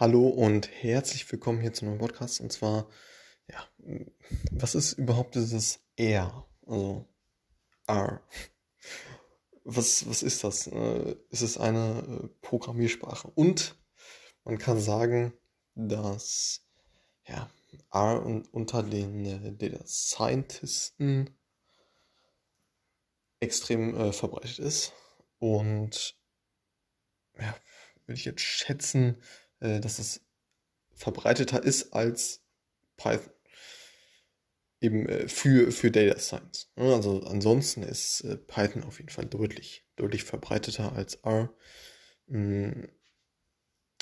Hallo und herzlich willkommen hier zu einem Podcast. Und zwar, ja, was ist überhaupt dieses R? Also R. Was, was ist das? Äh, es ist eine äh, Programmiersprache. Und man kann sagen, dass ja, R unter den äh, Data Scientisten extrem äh, verbreitet ist. Und ja, würde ich jetzt schätzen, äh, dass es verbreiteter ist als Python. Eben äh, für, für Data Science. Also ansonsten ist äh, Python auf jeden Fall deutlich, deutlich verbreiteter als R. Mm,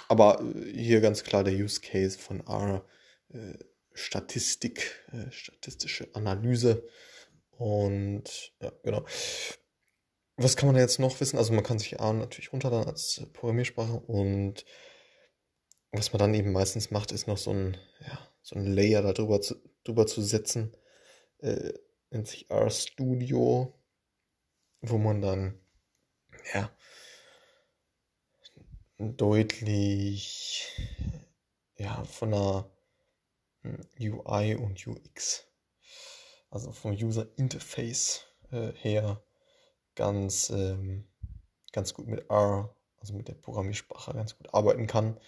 aber hier ganz klar der Use Case von R, Statistik, statistische Analyse. Und ja, genau. Was kann man jetzt noch wissen? Also man kann sich R natürlich runterladen als Programmiersprache und was man dann eben meistens macht, ist noch so ein, ja, so ein Layer darüber zu, drüber zu setzen. Äh, nennt sich RStudio, wo man dann, ja, deutlich, ja, von der hm, UI und UX, also vom User Interface äh, her, ganz, ähm, ganz gut mit R, also mit der Programmiersprache ganz gut arbeiten kann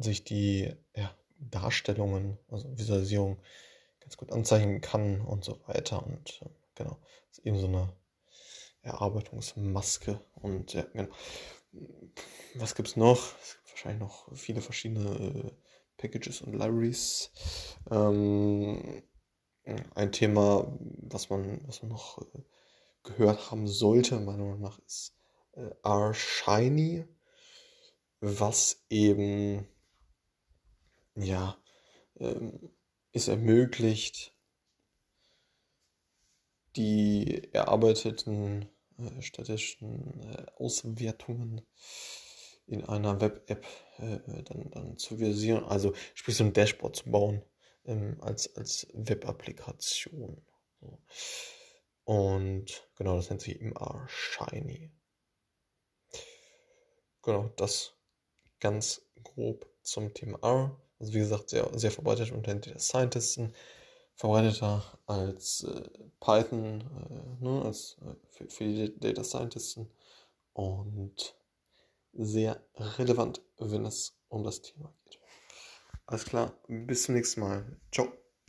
sich die ja, Darstellungen, also Visualisierung ganz gut anzeigen kann und so weiter. Und äh, genau, ist eben so eine Erarbeitungsmaske. Und ja, genau. Was gibt es noch? Es gibt wahrscheinlich noch viele verschiedene äh, Packages und Libraries. Ähm, ein Thema, was man, was man noch äh, gehört haben sollte, meiner Meinung nach, ist äh, R Shiny was eben, ja, ähm, es ermöglicht, die erarbeiteten äh, statistischen äh, Auswertungen in einer Web-App äh, dann, dann zu visieren, also sprich so ein Dashboard zu bauen ähm, als, als Web-Applikation. So. Und genau, das nennt sich eben R Shiny. Genau, das ganz grob zum Thema R. Also wie gesagt, sehr, sehr verbreitet unter den Data Scientisten, verbreiteter als äh, Python, äh, ne, als äh, für, für die Data Scientisten und sehr relevant, wenn es um das Thema geht. Alles klar, bis zum nächsten Mal. Ciao.